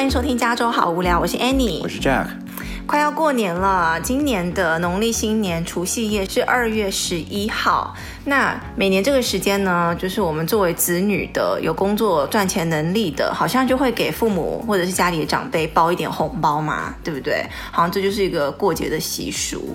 欢迎收听加州好无聊，我是 Annie，我是 Jack。快要过年了，今年的农历新年除夕夜是二月十一号。那每年这个时间呢，就是我们作为子女的，有工作赚钱能力的，好像就会给父母或者是家里的长辈包一点红包嘛，对不对？好像这就是一个过节的习俗。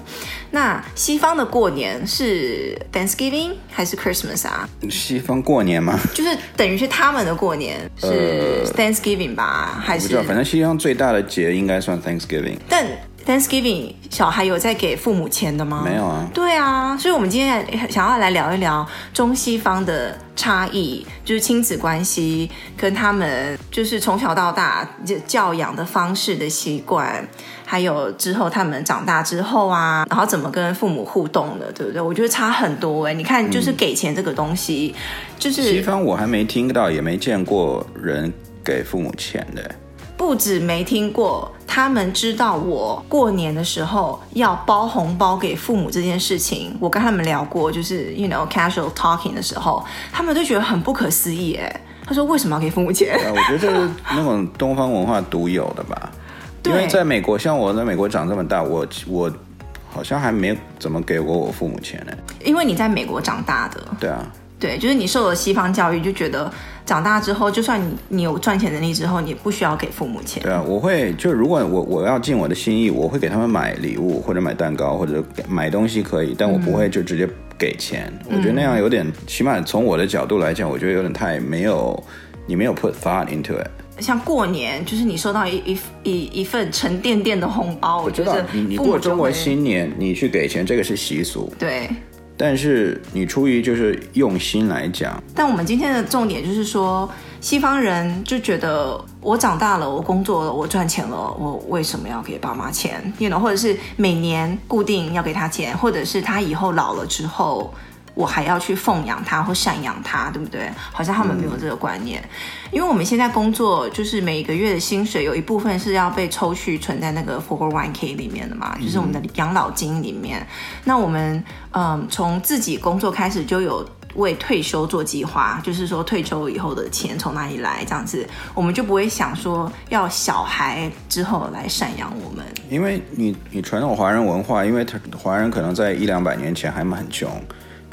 那西方的过年是 Thanksgiving 还是 Christmas 啊？西方过年吗？就是等于是他们的过年是 Thanksgiving 吧？呃、还是？不知道，反正西方最大的节应该算 Thanksgiving。但 Thanksgiving 小孩有在给父母钱的吗？没有啊。对啊，所以我们今天想要来聊一聊中西方的差异，就是亲子关系跟他们就是从小到大教养的方式的习惯，还有之后他们长大之后啊，然后怎么跟父母互动的，对不对？我觉得差很多哎。你看，就是给钱这个东西，嗯、就是西方我还没听到，也没见过人给父母钱的。不止没听过，他们知道我过年的时候要包红包给父母这件事情，我跟他们聊过，就是 you know casual talking 的时候，他们都觉得很不可思议。哎，他说为什么要给父母钱？我觉得这是那种东方文化独有的吧。因为在美国，像我在美国长这么大，我我好像还没怎么给过我父母钱呢。因为你在美国长大的。对啊。对，就是你受了西方教育，就觉得长大之后，就算你你有赚钱能力之后，你不需要给父母钱。对啊，我会就如果我我要尽我的心意，我会给他们买礼物或者买蛋糕或者买东西可以，但我不会就直接给钱。嗯、我觉得那样有点，起码从我的角度来讲，我觉得有点太没有，你没有 put thought into it。像过年，就是你收到一一一一份沉甸甸的红包，我知道你你过中国新年，你去给钱，这个是习俗。对。但是你出于就是用心来讲，但我们今天的重点就是说，西方人就觉得我长大了，我工作了，我赚钱了，我为什么要给爸妈钱？You know，或者是每年固定要给他钱，或者是他以后老了之后。我还要去奉养他或赡养他，对不对？好像他们没有这个观念，嗯、因为我们现在工作就是每个月的薪水有一部分是要被抽去存在那个 401k 里面的嘛，就是我们的养老金里面。嗯、那我们嗯，从自己工作开始就有为退休做计划，就是说退休以后的钱从哪里来，这样子我们就不会想说要小孩之后来赡养我们。因为你你传统华人文化，因为他华人可能在一两百年前还蛮很穷。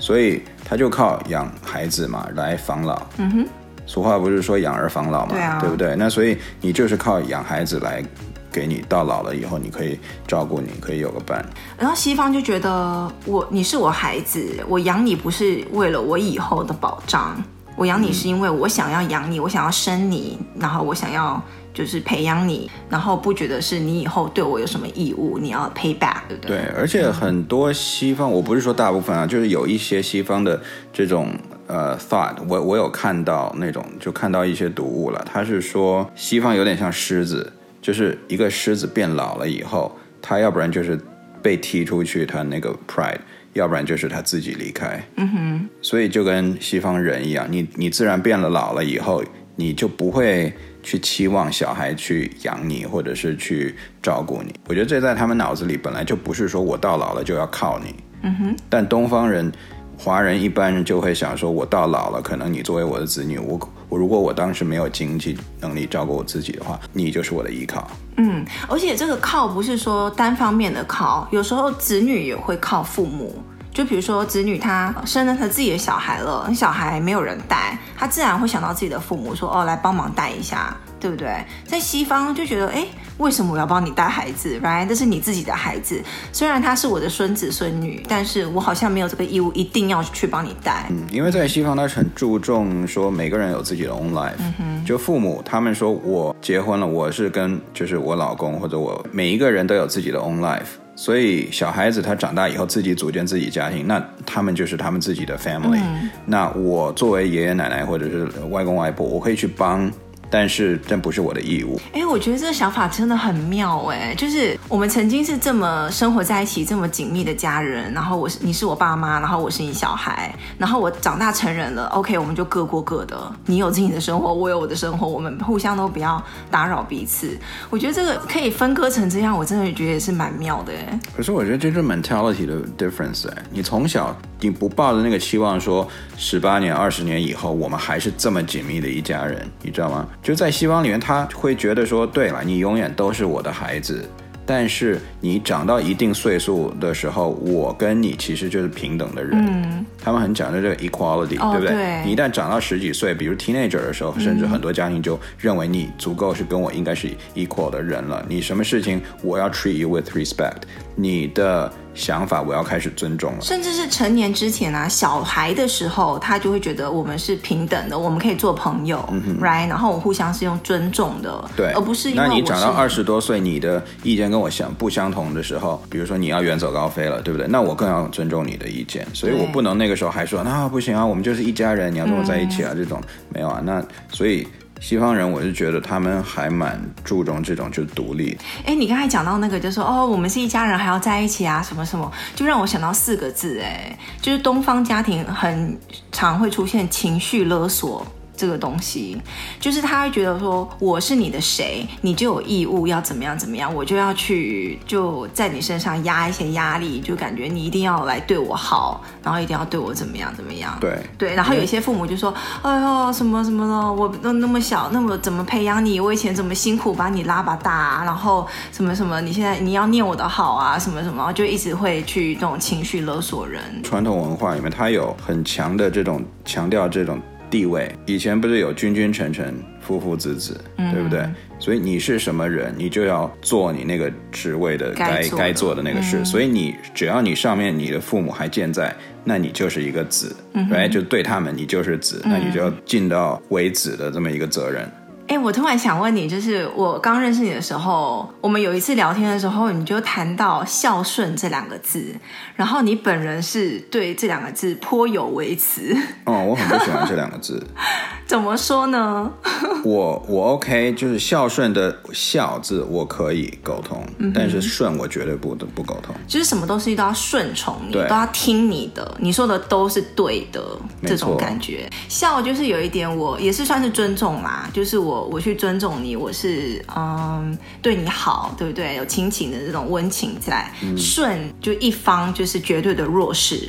所以他就靠养孩子嘛来防老。嗯哼，俗话不是说养儿防老嘛，对啊，对不对？那所以你就是靠养孩子来给你到老了以后，你可以照顾你，可以有个伴。然后西方就觉得我你是我孩子，我养你不是为了我以后的保障，我养你是因为我想要养你，我想要生你，然后我想要。就是培养你，然后不觉得是你以后对我有什么义务，你要 pay back，对不对？对，而且很多西方，我不是说大部分啊，就是有一些西方的这种呃 thought，我我有看到那种，就看到一些读物了。他是说西方有点像狮子，就是一个狮子变老了以后，他要不然就是被踢出去，他那个 pride，要不然就是他自己离开。嗯哼，所以就跟西方人一样，你你自然变了老了以后，你就不会。去期望小孩去养你，或者是去照顾你，我觉得这在他们脑子里本来就不是说我到老了就要靠你。嗯哼。但东方人、华人一般人就会想说，我到老了，可能你作为我的子女，我我如果我当时没有经济能力照顾我自己的话，你就是我的依靠。嗯，而且这个靠不是说单方面的靠，有时候子女也会靠父母。就比如说，子女他生了他自己的小孩了，小孩没有人带，他自然会想到自己的父母说，说哦，来帮忙带一下，对不对？在西方就觉得，哎，为什么我要帮你带孩子？Right？这是你自己的孩子，虽然他是我的孙子孙女，但是我好像没有这个义务一定要去帮你带。嗯，因为在西方，他很注重说每个人有自己的 own life。嗯哼。就父母他们说我结婚了，我是跟就是我老公或者我每一个人都有自己的 own life。所以小孩子他长大以后自己组建自己家庭，那他们就是他们自己的 family。嗯。那我作为爷爷奶奶或者是外公外婆，我可以去帮。但是这不是我的义务。哎，我觉得这个想法真的很妙哎，就是我们曾经是这么生活在一起，这么紧密的家人，然后我是你是我爸妈，然后我是你小孩，然后我长大成人了，OK，我们就各过各的，你有自己的生活，我有我的生活，我们互相都不要打扰彼此。我觉得这个可以分割成这样，我真的觉得也是蛮妙的哎。可是我觉得这是 mentality 的 difference 哎，你从小你不抱着那个期望说十八年、二十年以后我们还是这么紧密的一家人，你知道吗？就在西方里面，他会觉得说，对了，你永远都是我的孩子。但是你长到一定岁数的时候，我跟你其实就是平等的人。嗯，他们很讲究这个 equality，哦，对不对？对。你一旦长到十几岁，比如 teenager 的时候，甚至很多家庭就认为你足够是跟我应该是 equal 的人了。你什么事情我要 treat you with respect，你的。想法我要开始尊重了，甚至是成年之前啊，小孩的时候，他就会觉得我们是平等的，我们可以做朋友，，right，然后我互相是用尊重的，对，而不是因为。那你长到二十多岁，你的意见跟我相不相同的时候，比如说你要远走高飞了，对不对？那我更要尊重你的意见，所以我不能那个时候还说那不行啊，我们就是一家人，你要跟我在一起啊，嗯、这种没有啊，那所以。西方人，我是觉得他们还蛮注重这种就是独立。哎，你刚才讲到那个，就说哦，我们是一家人，还要在一起啊，什么什么，就让我想到四个字，哎，就是东方家庭很常会出现情绪勒索。这个东西就是他会觉得说，我是你的谁，你就有义务要怎么样怎么样，我就要去就在你身上压一些压力，就感觉你一定要来对我好，然后一定要对我怎么样怎么样。对对，然后有些父母就说，哎呦什么什么的，我都那么小，那么怎么培养你？我以前怎么辛苦把你拉拔大啊，然后什么什么，你现在你要念我的好啊，什么什么，就一直会去这种情绪勒索人。传统文化里面，他有很强的这种强调这种。地位以前不是有君君臣臣、父父子子，嗯、对不对？所以你是什么人，你就要做你那个职位的该该做的，那个事。嗯、所以你只要你上面你的父母还健在，那你就是一个子，嗯、right? 就对他们你就是子，嗯、那你就要尽到为子的这么一个责任。哎，我突然想问你，就是我刚认识你的时候，我们有一次聊天的时候，你就谈到孝顺这两个字，然后你本人是对这两个字颇有微词。哦，我很不喜欢这两个字。怎么说呢？我我 OK，就是孝顺的孝字我可以沟通，嗯、但是顺我绝对不不沟通。就是什么东西都要顺从你，都要听你的，你说的都是对的，这种感觉。孝就是有一点，我也是算是尊重啦，就是我。我去尊重你，我是嗯对你好，对不对？有亲情的这种温情在。嗯、顺就一方就是绝对的弱势，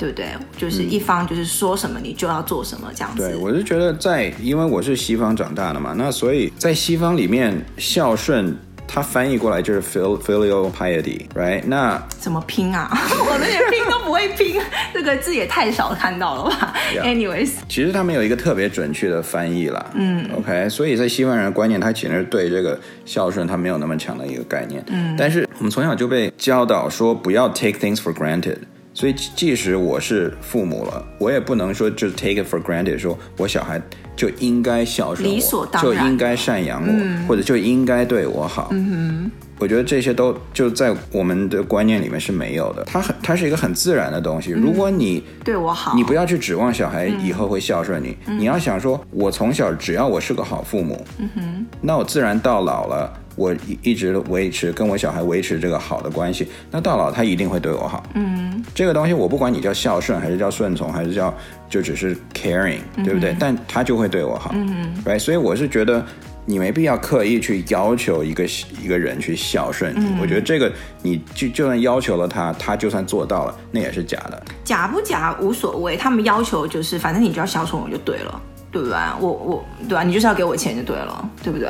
对不对？就是一方就是说什么你就要做什么这样子。对，我是觉得在，因为我是西方长大的嘛，那所以在西方里面孝顺。它翻译过来就是 filial piety，right？那怎么拼啊？我那些拼都不会拼，这个字也太少看到了吧？Anyways，其实他们有一个特别准确的翻译啦。嗯，OK，所以在西方人的观念，他其实对这个孝顺他没有那么强的一个概念。嗯，但是我们从小就被教导说不要 take things for granted。所以，即使我是父母了，我也不能说就 take it for granted，说我小孩就应该孝顺我，理所当然，就应该赡养我，嗯、或者就应该对我好。嗯哼，我觉得这些都就在我们的观念里面是没有的。它很，它是一个很自然的东西。如果你、嗯、对我好，你不要去指望小孩以后会孝顺你。嗯、你要想说，我从小只要我是个好父母，嗯哼，那我自然到老了。我一直维持跟我小孩维持这个好的关系，那到老他一定会对我好。嗯，这个东西我不管你叫孝顺还是叫顺从还是叫就只是 caring，对不对？嗯、但他就会对我好。嗯哼，right？所以我是觉得你没必要刻意去要求一个一个人去孝顺你。嗯、我觉得这个你就就算要求了他，他就算做到了，那也是假的。假不假无所谓，他们要求就是反正你就要孝顺我就对了。对不对？我我对吧？你就是要给我钱就对了，对不对？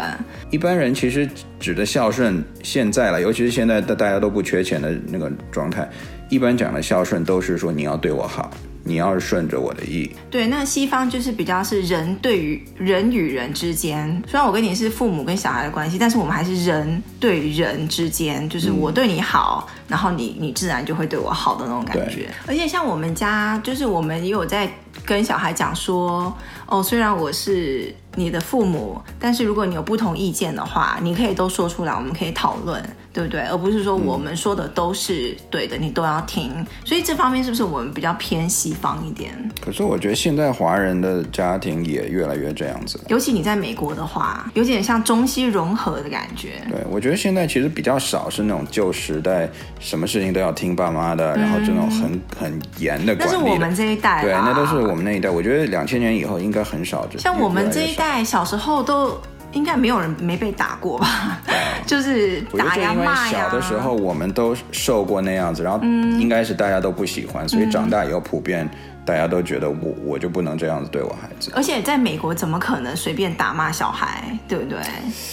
一般人其实指的孝顺，现在了，尤其是现在大大家都不缺钱的那个状态，一般讲的孝顺都是说你要对我好。你要是顺着我的意，对，那西方就是比较是人对于人与人之间，虽然我跟你是父母跟小孩的关系，但是我们还是人对人之间，就是我对你好，嗯、然后你你自然就会对我好的那种感觉。而且像我们家，就是我们也有在跟小孩讲说，哦，虽然我是你的父母，但是如果你有不同意见的话，你可以都说出来，我们可以讨论。对不对？而不是说我们说的都是对的，嗯、你都要听。所以这方面是不是我们比较偏西方一点？可是我觉得现在华人的家庭也越来越这样子。尤其你在美国的话，有点像中西融合的感觉。对，我觉得现在其实比较少是那种旧时代，什么事情都要听爸妈的，嗯、然后这种很很严的管理的。那是我们这一代。对，那都是我们那一代。我觉得两千年以后应该很少。像我们这一代小时候都。应该没有人没被打过吧？对 就是打呀骂呀。小的时候我们都受过那样子，然后应该是大家都不喜欢，嗯、所以长大以后普遍大家都觉得我我就不能这样子对我孩子。而且在美国怎么可能随便打骂小孩，对不对？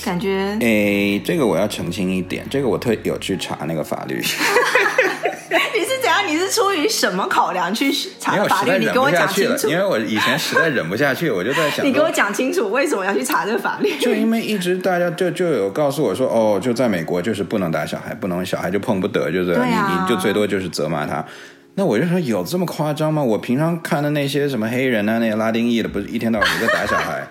感觉诶，这个我要澄清一点，这个我特有去查那个法律。你是怎样？你是出于什么考量去查法律？你跟我讲清楚。因为我以前实在忍不下去，我就在想。你给我讲清楚，为什么要去查这个法律？就因为一直大家就就有告诉我说，哦，就在美国就是不能打小孩，不能小孩就碰不得，就是、啊、你你就最多就是责骂他。那我就说有这么夸张吗？我平常看的那些什么黑人啊，那些拉丁裔的，不是一天到晚都在打小孩，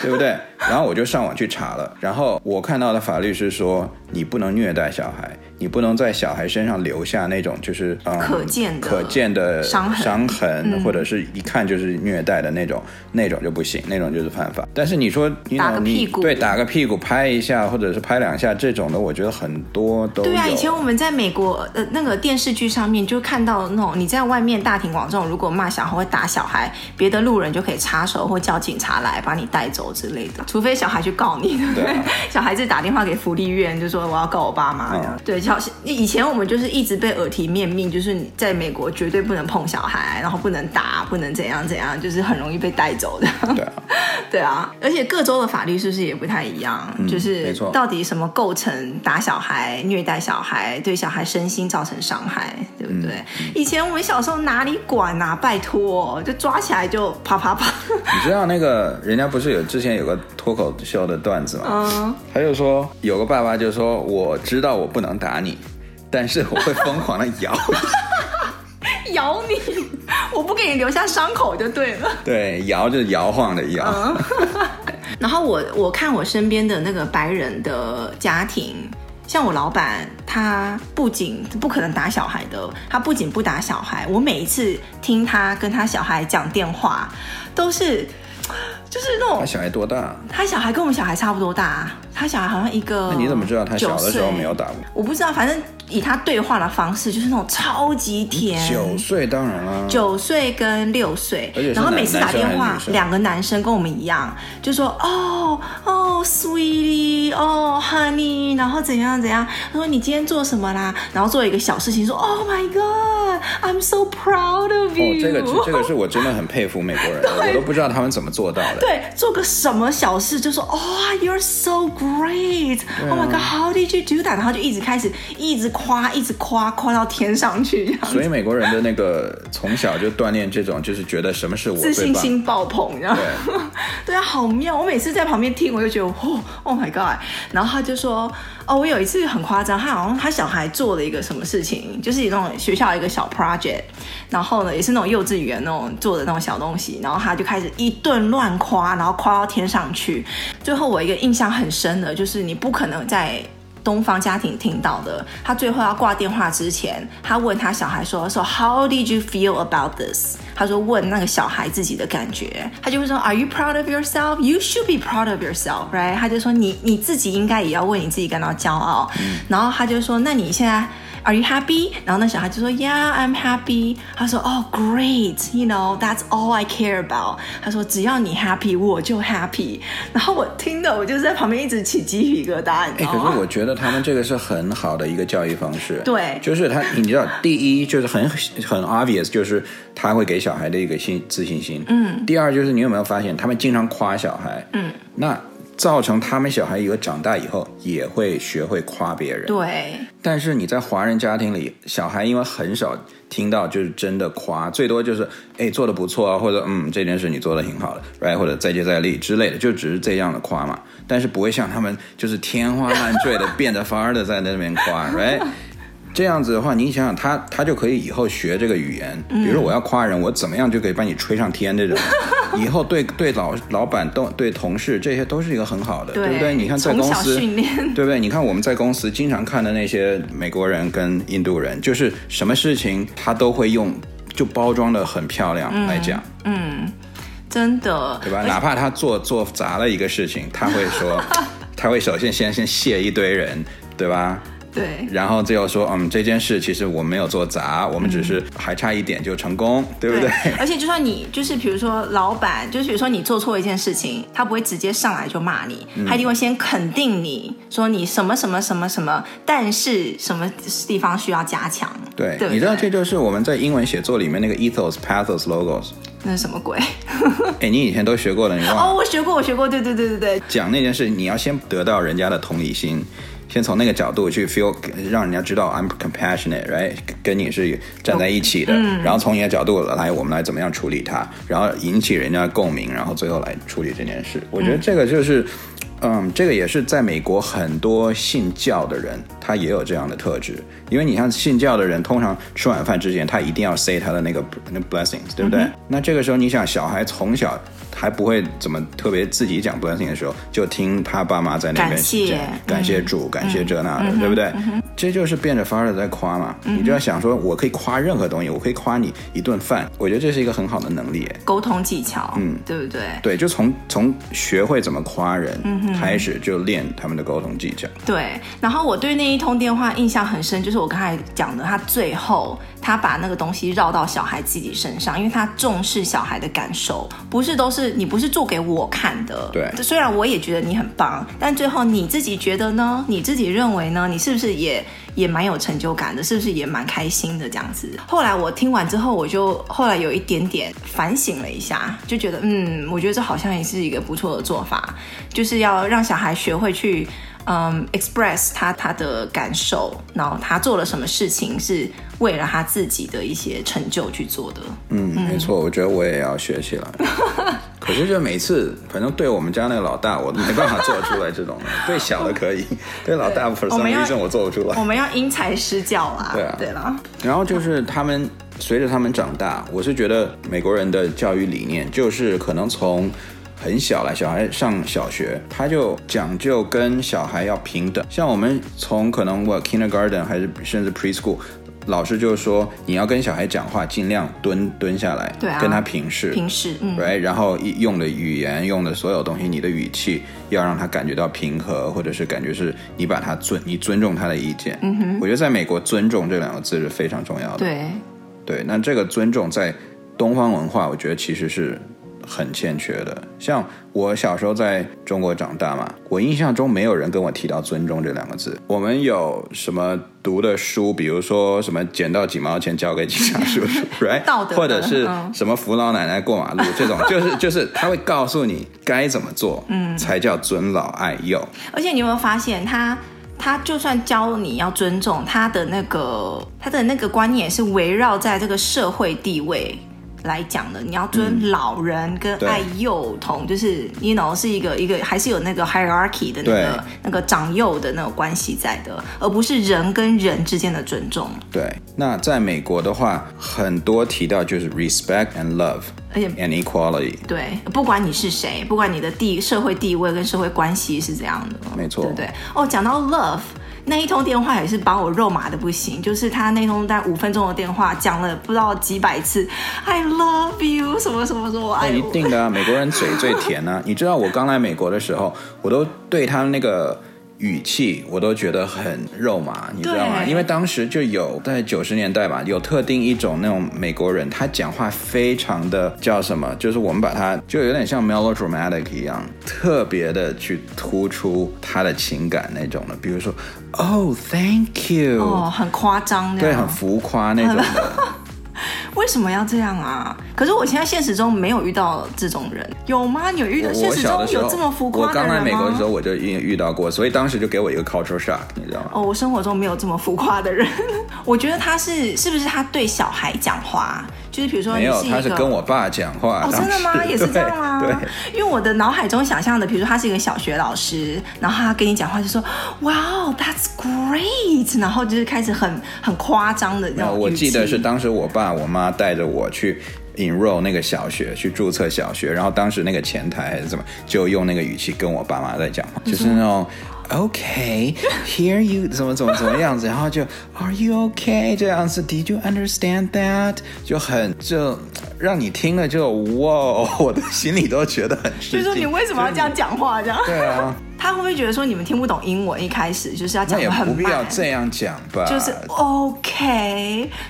对不对？然后我就上网去查了，然后我看到的法律是说，你不能虐待小孩。你不能在小孩身上留下那种就是、嗯、可见的可见的伤痕，伤痕、嗯、或者是一看就是虐待的那种，那种就不行，那种就是犯法。但是你说你打个屁股，对，打个屁股拍一下，或者是拍两下这种的，我觉得很多都。对啊，以前我们在美国呃那个电视剧上面就看到那种你在外面大庭广众如果骂小孩或打小孩，别的路人就可以插手或叫警察来把你带走之类的，除非小孩去告你，对不对？对啊、小孩子打电话给福利院就说我要告我爸妈，嗯、对。以前我们就是一直被耳提面命，就是你在美国绝对不能碰小孩，然后不能打，不能怎样怎样，就是很容易被带走的。对啊，对啊，而且各州的法律是不是也不太一样？嗯、就是到底什么构成打小孩、虐待小孩、对小孩身心造成伤害，对不对？以前我们小时候哪里管啊？拜托，就抓起来就啪啪啪。你知道那个人家不是有之前有个脱口秀的段子嘛？嗯，他就说有个爸爸就说我知道我不能打你。但是我会疯狂的咬你，咬你，我不给你留下伤口就对了。对，摇就是摇晃的摇。嗯、然后我我看我身边的那个白人的家庭，像我老板，他不仅不可能打小孩的，他不仅不打小孩，我每一次听他跟他小孩讲电话，都是就是那种。他小孩多大？他小孩跟我们小孩差不多大，他小孩好像一个。那你怎么知道他小的时候没有打过？我不知道，反正。以他对话的方式，就是那种超级甜。九岁当然了。九岁跟六岁，然后每次打电话，两个男生跟我们一样，就说哦哦，sweetie，哦，honey，然后怎样怎样。他说你今天做什么啦？然后做一个小事情，说 Oh my God，I'm so proud of you。哦，这个 这个是我真的很佩服美国人，我都不知道他们怎么做到的。对，做个什么小事就说 Oh，you're so great，Oh my God，How did you do that？然后就一直开始一直。夸一直夸夸到天上去，所以美国人的那个从小就锻炼这种，就是觉得什么是我自信心爆棚，你知道吗？对，对啊，好妙！我每次在旁边听，我就觉得哦，Oh my God！然后他就说，哦，我有一次很夸张，他好像他小孩做了一个什么事情，就是那种学校一个小 project，然后呢，也是那种幼稚园那种做的那种小东西，然后他就开始一顿乱夸，然后夸到天上去。最后我一个印象很深的就是，你不可能在。东方家庭听到的，他最后要挂电话之前，他问他小孩说：“说 How did you feel about this？” 他说问那个小孩自己的感觉，他就会说：“Are you proud of yourself? You should be proud of yourself, right？” 他就说你你自己应该也要为你自己感到骄傲。嗯、然后他就说：“那你现在。” Are you happy？然后那小孩就说，Yeah, I'm happy。他说，Oh, great. You know, that's all I care about。他说，只要你 happy，我就 happy。然后我听的，我就在旁边一直起鸡皮疙瘩。哎，可是我觉得他们这个是很好的一个教育方式。对，就是他，你知道，第一就是很很 obvious，就是他会给小孩的一个信自信心。嗯。第二就是你有没有发现，他们经常夸小孩。嗯。那。造成他们小孩以后长大以后也会学会夸别人。对。但是你在华人家庭里，小孩因为很少听到就是真的夸，最多就是哎做的不错啊，或者嗯这件事你做的挺好的，right，或者再接再厉之类的，就只是这样的夸嘛。但是不会像他们就是天花乱坠的变着法儿的在那边夸，right。这样子的话，你想想他，他就可以以后学这个语言。比如说，我要夸人，我怎么样就可以把你吹上天这种。以后对对老老板都对同事，这些都是一个很好的，对，对不对？你看在公司，对不对？你看我们在公司经常看的那些美国人跟印度人，就是什么事情他都会用就包装的很漂亮来讲。嗯，嗯，真的，对吧？哪怕他做做砸了一个事情，他会说，他会首先先先谢一堆人，对吧？对，然后最后说，嗯，这件事其实我没有做砸，我们只是还差一点就成功，嗯、对不对？对，而且就算你就是比如说老板，就是比如说你做错一件事情，他不会直接上来就骂你，嗯、他一定会先肯定你说你什么什么什么什么，但是什么地方需要加强。对，对对，你知道这就是我们在英文写作里面那个 ethos、pathos、logos。那是什么鬼？哎，你以前都学过了，你忘了？哦，我学过，我学过，对对对对对。讲那件事，你要先得到人家的同理心，先从那个角度去 feel，让人家知道 I'm compassionate，right？跟你是站在一起的，嗯、然后从你的角度来，我们来怎么样处理它，然后引起人家共鸣，然后最后来处理这件事。我觉得这个就是。嗯，这个也是在美国很多信教的人，他也有这样的特质。因为你像信教的人，通常吃晚饭之前，他一定要 say 他的那个那 blessings，对不对？嗯、那这个时候，你想小孩从小还不会怎么特别自己讲 blessing 的时候，就听他爸妈在那边讲，感谢主，感谢这那的，嗯、对不对？这就是变着法儿的在夸嘛。嗯、你就要想说，我可以夸任何东西，我可以夸你一顿饭，我觉得这是一个很好的能力，沟通技巧，嗯，对不对？对，就从从学会怎么夸人。嗯开始就练他们的沟通技巧。对，然后我对那一通电话印象很深，就是我刚才讲的，他最后他把那个东西绕到小孩自己身上，因为他重视小孩的感受，不是都是你不是做给我看的。对，虽然我也觉得你很棒，但最后你自己觉得呢？你自己认为呢？你是不是也也蛮有成就感的？是不是也蛮开心的这样子？后来我听完之后，我就后来有一点点反省了一下，就觉得嗯，我觉得这好像也是一个不错的做法，就是要。让小孩学会去，嗯，express 他他的感受，然后他做了什么事情是为了他自己的一些成就去做的。嗯，嗯没错，我觉得我也要学起来。可是就每次，反正对我们家那个老大，我都没办法做出来这种的。对小的可以，对老大，for some reason 我做不出来。我们要因材施教啊。对啊，对了。然后就是他们随着他们长大，我是觉得美国人的教育理念就是可能从。很小了，小孩上小学，他就讲究跟小孩要平等。像我们从可能我 kindergarten 还是甚至 preschool，老师就说你要跟小孩讲话，尽量蹲蹲下来，对啊，跟他平视，平视，嗯，right，然后用的语言，用的所有东西，你的语气要让他感觉到平和，或者是感觉是你把他尊，你尊重他的意见。嗯哼，我觉得在美国，尊重这两个字是非常重要的。对，对，那这个尊重在东方文化，我觉得其实是。很欠缺的，像我小时候在中国长大嘛，我印象中没有人跟我提到尊重这两个字。我们有什么读的书，比如说什么捡到几毛钱交给警察叔叔，right？道德，或者是什么扶老奶奶过马路这种，就 是就是他会告诉你该怎么做，嗯，才叫尊老爱幼。而且你有没有发现他，他他就算教你要尊重，他的那个他的那个观念也是围绕在这个社会地位。来讲的，你要尊老人跟爱幼童，嗯、就是 you know 是一个一个还是有那个 hierarchy 的那个那个长幼的那种关系在的，而不是人跟人之间的尊重。对，那在美国的话，很多提到就是 respect and love，而且 and equality。对，不管你是谁，不管你的地社会地位跟社会关系是怎样的，没错，对不对？哦，讲到 love。那一通电话也是把我肉麻的不行，就是他那通大概五分钟的电话，讲了不知道几百次，I love you 什么什么什么，哎，一定的啊，美国人嘴最甜啊！你知道我刚来美国的时候，我都对他那个。语气我都觉得很肉麻，你知道吗？因为当时就有在九十年代吧，有特定一种那种美国人，他讲话非常的叫什么？就是我们把他就有点像 melodramatic 一样，特别的去突出他的情感那种的，比如说，Oh, thank you，哦，很夸张的，对，很浮夸那种的。为什么要这样啊？可是我现在现实中没有遇到这种人，有吗？你有遇到现实中有这么浮夸的人吗？我刚来美国的时候我就遇遇到过，所以当时就给我一个 culture shock，你知道吗？哦，我生活中没有这么浮夸的人。我觉得他是是不是他对小孩讲话？就是比如说，没有，他是跟我爸讲话。哦，真的吗？也是这样吗？对，因为我的脑海中想象的，比如说他是一个小学老师，然后他跟你讲话就说，Wow, that's great，然后就是开始很很夸张的那种。我记得是当时我爸我妈带着我去 enroll 那个小学，去注册小学，然后当时那个前台还是怎么，就用那个语气跟我爸妈在讲话，就是那种。OK，hear you 怎么怎么怎么样子，然后就 Are you okay 这样子，Did you understand that？就很就让你听了就哇，我的心里都觉得很。就是说你为什么要这样讲话这样？对啊，他会不会觉得说你们听不懂英文？一开始就是要讲的很慢，也不必要这样讲吧？就是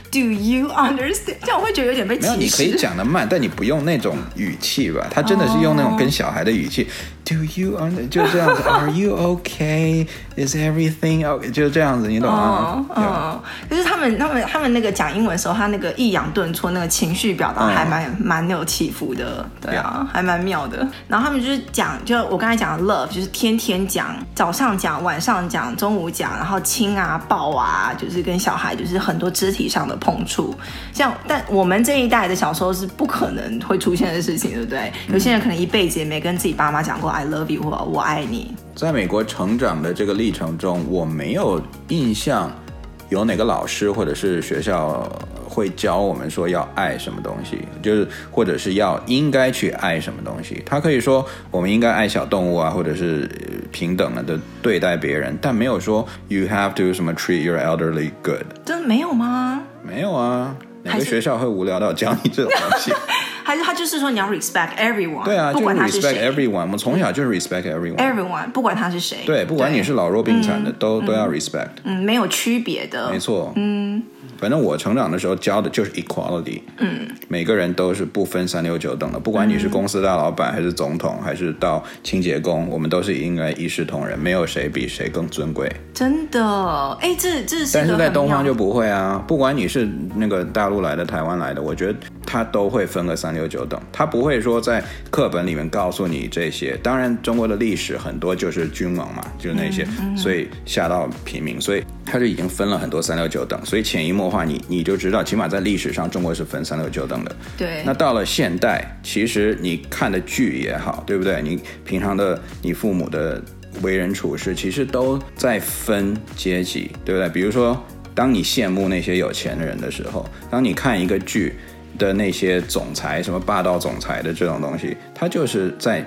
OK，Do you understand？这样我会觉得有点被歧视。没有，你可以讲的慢，但你不用那种语气吧？他真的是用那种跟小孩的语气。Oh. Do you understand？就这样子。Are you OK？Is everything OK？就这样子，你懂吗？嗯、oh, oh. 就是他们他们他们那个讲英文的时候，他那个抑扬顿挫，那个情绪表达还蛮蛮、oh. 有起伏的，对啊.还蛮妙的。然后他们就是讲，就我刚才讲的 love，就是天天讲，早上讲，晚上讲，中午讲，然后亲啊抱啊，就是跟小孩就是很多肢体上的碰触。像但我们这一代的小时候是不可能会出现的事情，对不对？有些人可能一辈子也没跟自己爸妈讲过。I love you 或我爱你。在美国成长的这个历程中，我没有印象有哪个老师或者是学校会教我们说要爱什么东西，就是或者是要应该去爱什么东西。他可以说我们应该爱小动物啊，或者是平等的对待别人，但没有说 you have to 什么 treat your elderly good。真的没有吗？没有啊，哪个学校会无聊到教你这种东西？还是他就是说你要 respect everyone，对啊，不管他是谁，就是 respect everyone，我们从小就是 respect everyone，everyone everyone, 不管他是谁，对，不管你是老弱病残的，都、嗯、都要 respect，嗯，没有区别的，没错，嗯。反正我成长的时候教的就是 equality，嗯，每个人都是不分三六九等的，不管你是公司大老板还是总统，还是到清洁工，我们都是应该一视同仁，没有谁比谁更尊贵。真的，哎，这这是。但是在东方就不会啊，不管你是那个大陆来的、台湾来的，我觉得他都会分个三六九等，他不会说在课本里面告诉你这些。当然，中国的历史很多就是君王嘛，就是那些，嗯嗯、所以下到平民，所以他就已经分了很多三六九等，所以潜移默。化你你就知道，起码在历史上，中国是分三六九等的。对。那到了现代，其实你看的剧也好，对不对？你平常的你父母的为人处事，其实都在分阶级，对不对？比如说，当你羡慕那些有钱的人的时候，当你看一个剧的那些总裁，什么霸道总裁的这种东西，他就是在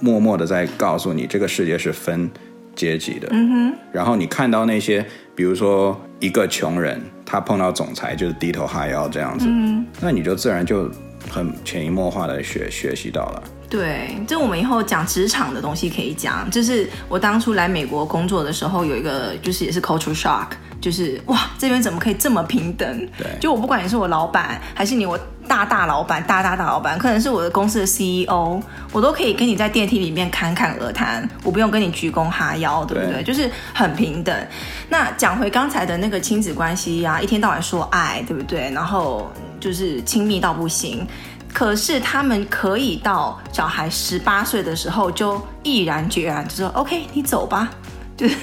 默默的在告诉你，这个世界是分阶级的。嗯哼。然后你看到那些，比如说一个穷人。他碰到总裁就是低头哈腰这样子，嗯，那你就自然就很潜移默化的学学习到了。对，这我们以后讲职场的东西可以讲。就是我当初来美国工作的时候，有一个就是也是 culture shock，就是哇，这边怎么可以这么平等？对，就我不管你是我老板，还是你我大大老板，大大大老板，可能是我的公司的 CEO，我都可以跟你在电梯里面侃侃而谈，我不用跟你鞠躬哈腰，对不对？对，就是很平等。那讲回刚才的那个亲子关系呀、啊，一天到晚说爱，对不对？然后就是亲密到不行。可是他们可以到小孩十八岁的时候就毅然决然就说 OK，你走吧，就 是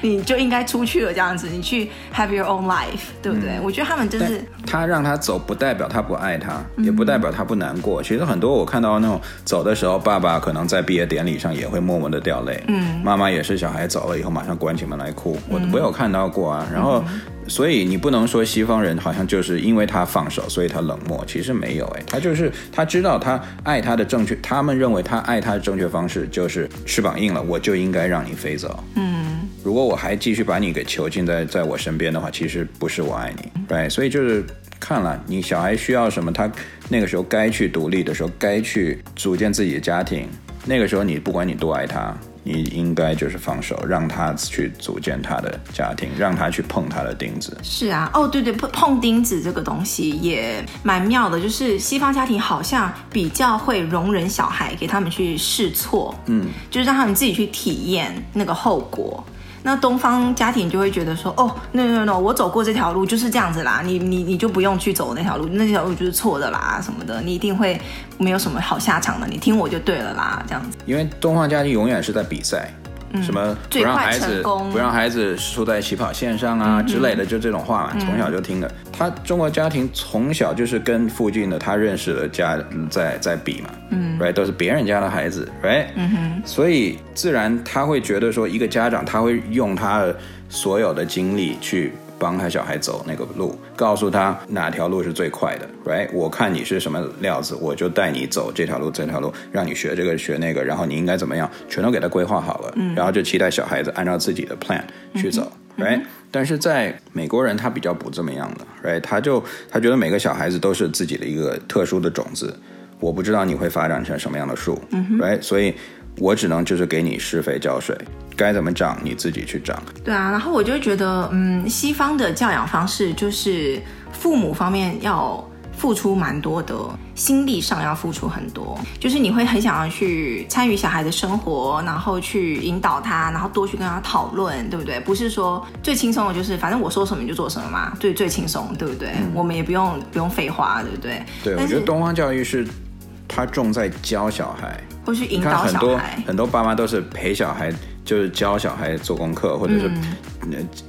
你就应该出去了这样子，你去 have your own life，对不对？嗯、我觉得他们真是他让他走，不代表他不爱他，也不代表他不难过。嗯、其实很多我看到那种走的时候，爸爸可能在毕业典礼上也会默默的掉泪，嗯，妈妈也是小孩走了以后马上关起门来哭，我我有看到过啊，然后。所以你不能说西方人好像就是因为他放手，所以他冷漠。其实没有，哎，他就是他知道他爱他的正确，他们认为他爱他的正确方式就是翅膀硬了，我就应该让你飞走。嗯，如果我还继续把你给囚禁在在我身边的话，其实不是我爱你，对。所以就是看了你小孩需要什么，他那个时候该去独立的时候，该去组建自己的家庭，那个时候你不管你多爱他。你应该就是放手，让他去组建他的家庭，让他去碰他的钉子。是啊，哦，对对，碰碰钉子这个东西也蛮妙的，就是西方家庭好像比较会容忍小孩，给他们去试错，嗯，就是让他们自己去体验那个后果。那东方家庭就会觉得说，哦，no no no，我走过这条路就是这样子啦，你你你就不用去走那条路，那条路就是错的啦，什么的，你一定会没有什么好下场的，你听我就对了啦，这样子。因为东方家庭永远是在比赛。什么不让孩子不让孩子输在起跑线上啊、嗯、之类的，就这种话嘛，从小就听的。嗯、他中国家庭从小就是跟附近的他认识的家在在比嘛，嗯，right 都是别人家的孩子，right，嗯哼，所以自然他会觉得说，一个家长他会用他的所有的精力去。帮他小孩走那个路，告诉他哪条路是最快的，right？我看你是什么料子，我就带你走这条路，这条路让你学这个学那个，然后你应该怎么样，全都给他规划好了，嗯，然后就期待小孩子按照自己的 plan 去走，嗯，right？嗯，但是在美国人他比较不这么样的，right？他就他觉得每个小孩子都是自己的一个特殊的种子，我不知道你会发展成什么样的树，嗯，right？所以。我只能就是给你施肥浇水，该怎么长你自己去长。对啊，然后我就觉得，嗯，西方的教养方式就是父母方面要。付出蛮多的，心力上要付出很多，就是你会很想要去参与小孩的生活，然后去引导他，然后多去跟他讨论，对不对？不是说最轻松的就是反正我说什么你就做什么嘛，最，最轻松，对不对？嗯、我们也不用不用废话，对不对？对，我觉得东方教育是，他重在教小孩，或是引导小孩。很多很多爸妈都是陪小孩，就是教小孩做功课，或者是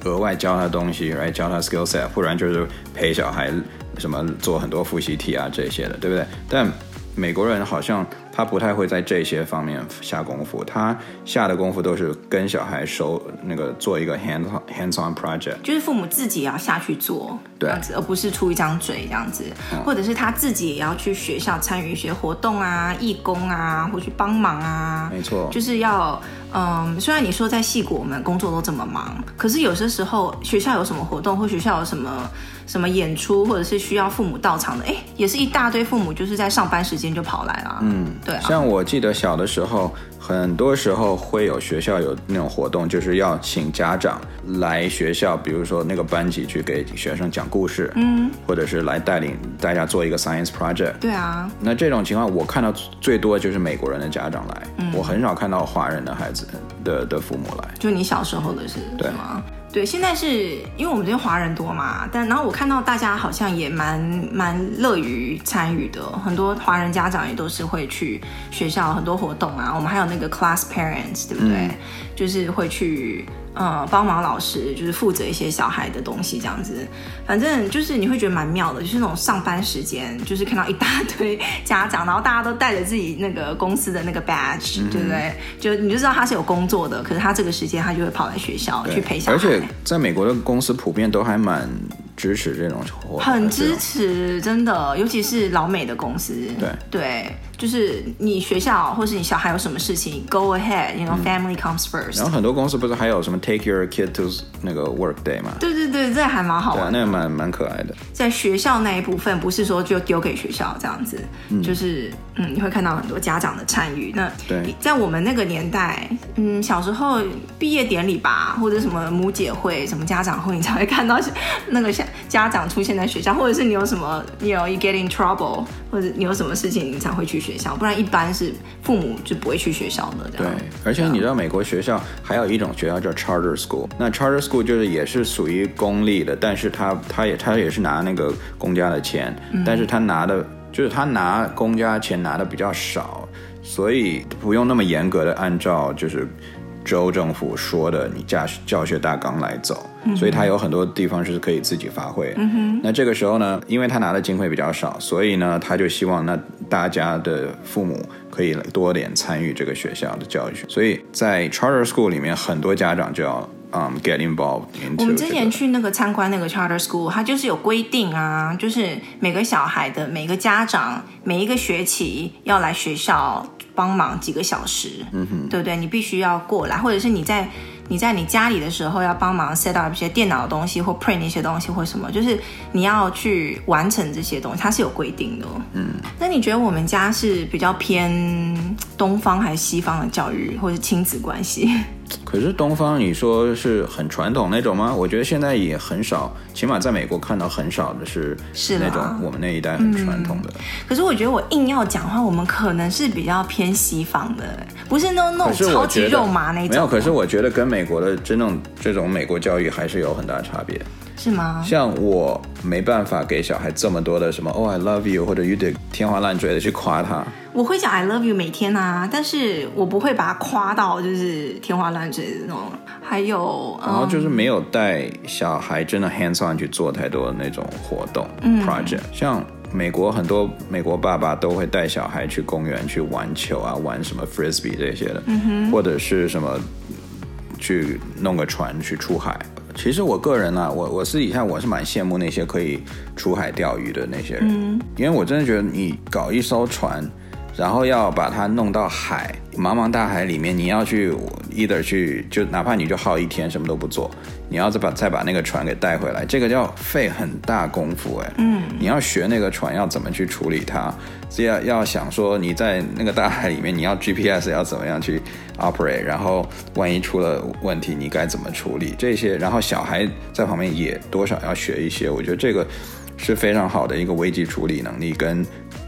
额外教他东西来教他 skill set，不然就是陪小孩。什么做很多复习题啊这些的，对不对？但美国人好像他不太会在这些方面下功夫，他下的功夫都是跟小孩手那个做一个 hands hands on project，就是父母自己也要下去做，对，这样子，而不是出一张嘴这样子，嗯，或者是他自己也要去学校参与一些活动啊、义工啊，或去帮忙啊，没错，就是要。嗯，虽然你说在戏谷我们工作都这么忙，可是有些时候学校有什么活动，或学校有什么什么演出，或者是需要父母到场的，哎，也是一大堆父母就是在上班时间就跑来了。嗯，对啊。像我记得小的时候。很多时候会有学校有那种活动，就是要请家长来学校，比如说那个班级去给学生讲故事，嗯，或者是来带领大家做一个 science project。对啊，那这种情况我看到最多就是美国人的家长来，嗯，我很少看到华人的孩子的的父母来。就你小时候的是，对吗？对，现在是因为我们这边华人多嘛，但然后我看到大家好像也蛮蛮乐于参与的，很多华人家长也都是会去学校很多活动啊，我们还有那个 class parents，对不对？嗯、就是会去。呃，帮忙老师就是负责一些小孩的东西，这样子，反正就是你会觉得蛮妙的，就是那种上班时间，就是看到一大堆家长，然后大家都带着自己那个公司的那个 badge，嗯、对不对？就你就知道他是有工作的，可是他这个时间他就会跑来学校去陪小孩。而且在美国的公司普遍都还蛮支持这种活动，很支持，真的，尤其是老美的公司，对对。就是你学校或是你小孩有什么事情，Go ahead，you know family comes first。然后很多公司不是还有什么 Take your kid to 那个 work day 嘛？对对对，这还蛮好玩的，那个蛮蛮可爱的。在学校那一部分，不是说就丢给学校这样子，嗯、就是嗯，你会看到很多家长的参与。那对，在我们那个年代，嗯，小时候毕业典礼吧，或者什么母姐会、什么家长会，你才会看到那个像家长出现在学校，或者是你有什么，you know you get in trouble，或者你有什么事情，你才会去学校。不然一般是父母就不会去学校的。对，而且你知道美国学校还有一种学校叫 charter school，那 charter school 就是也是属于公立的，但是他他也他也是拿那个公家的钱，但是他拿的就是他拿公家钱拿的比较少，所以不用那么严格的按照就是。州政府说的，你教教学大纲来走，嗯、所以他有很多地方是可以自己发挥。嗯哼。那这个时候呢，因为他拿的经费比较少，所以呢，他就希望那大家的父母可以多点参与这个学校的教育。所以在 charter school 里面，很多家长就要嗯、um, get involved into。我们之前去那个参观那个 charter school，它就是有规定啊，就是每个小孩的每个家长每一个学期要来学校。帮忙几个小时，嗯哼，对不对？你必须要过来，或者是你在你在你家里的时候要帮忙 set up 一些电脑的东西，或 print 一些东西，或什么，就是你要去完成这些东西，它是有规定的。嗯，那你觉得我们家是比较偏东方还是西方的教育，或者是亲子关系？可是东方，你说是很传统那种吗？我觉得现在也很少，起码在美国看到很少的是是那种我们那一代很传统的。嗯。可是我觉得我硬要讲话，我们可能是比较偏西方的，不是那种那种超级肉麻那种。没有，可是我觉得跟美国的真正这种美国教育还是有很大差别。是吗？像我没办法给小孩这么多的什么哦、oh,，I love you，或者 you did 天花乱坠的去夸他。我会讲 I love you 每天啊，但是我不会把它夸到就是天花乱坠的那种。还有，然后就是没有带小孩真的 hands on 去做太多的那种活动、嗯、project。像美国很多美国爸爸都会带小孩去公园去玩球啊，玩什么 frisbee 这些的，嗯，或者是什么去弄个船去出海。其实我个人啊，我我私底下我是蛮羡慕那些可以出海钓鱼的那些人，嗯，因为我真的觉得你搞一艘船，然后要把它弄到海，茫茫大海里面，你要去 either 去就哪怕你就耗一天什么都不做，你要再把再把那个船给带回来，这个要费很大功夫哎。嗯，你要学那个船要怎么去处理它，是要要想说你在那个大海里面，你要 GPS 要怎么样去 operate，然后万一出了问题你该怎么处理这些，然后小孩在旁边也多少要学一些，我觉得这个是非常好的一个危机处理能力跟。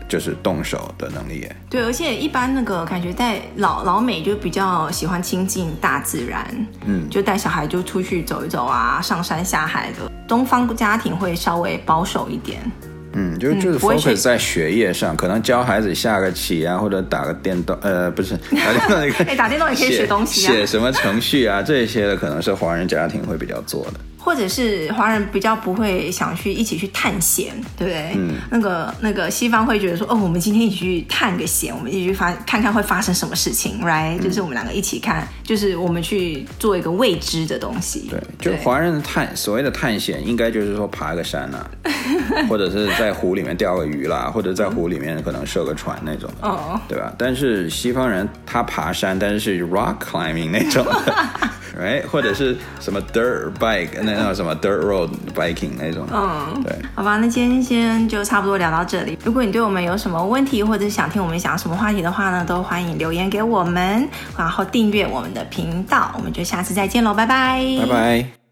就是动手的能力耶，对，而且一般那个感觉在老老美就比较喜欢亲近大自然，嗯，就带小孩就出去走一走啊，上山下海的。东方家庭会稍微保守一点，嗯，就就是 focus 在学业上，可能教孩子下个棋啊，或者打个电动，呃，不是 打电动也可以，哎，打电动也可以学东西啊，写什么程序啊，这些的可能是华人家庭会比较做的。或者是华人比较不会想去一起去探险，对不对？嗯，那个那个西方会觉得说，哦，我们今天一起去探个险，我们一起去发看看会发生什么事情，right？、嗯、就是我们两个一起看，就是我们去做一个未知的东西。对，就华人的探所谓的探险，应该就是说爬个山啊，或者是在湖里面钓个鱼啦，或者在湖里面可能设个船那种，哦，对吧？但是西方人他爬山，但是是 rock climbing 那种的。Right? 或者是什么 dirt bike，那那什么 dirt road biking 那种。嗯，对，好吧，那今天先就差不多聊到这里。如果你对我们有什么问题，或者想听我们讲什么话题的话呢，都欢迎留言给我们，然后订阅我们的频道。我们就下次再见喽，拜拜，拜拜。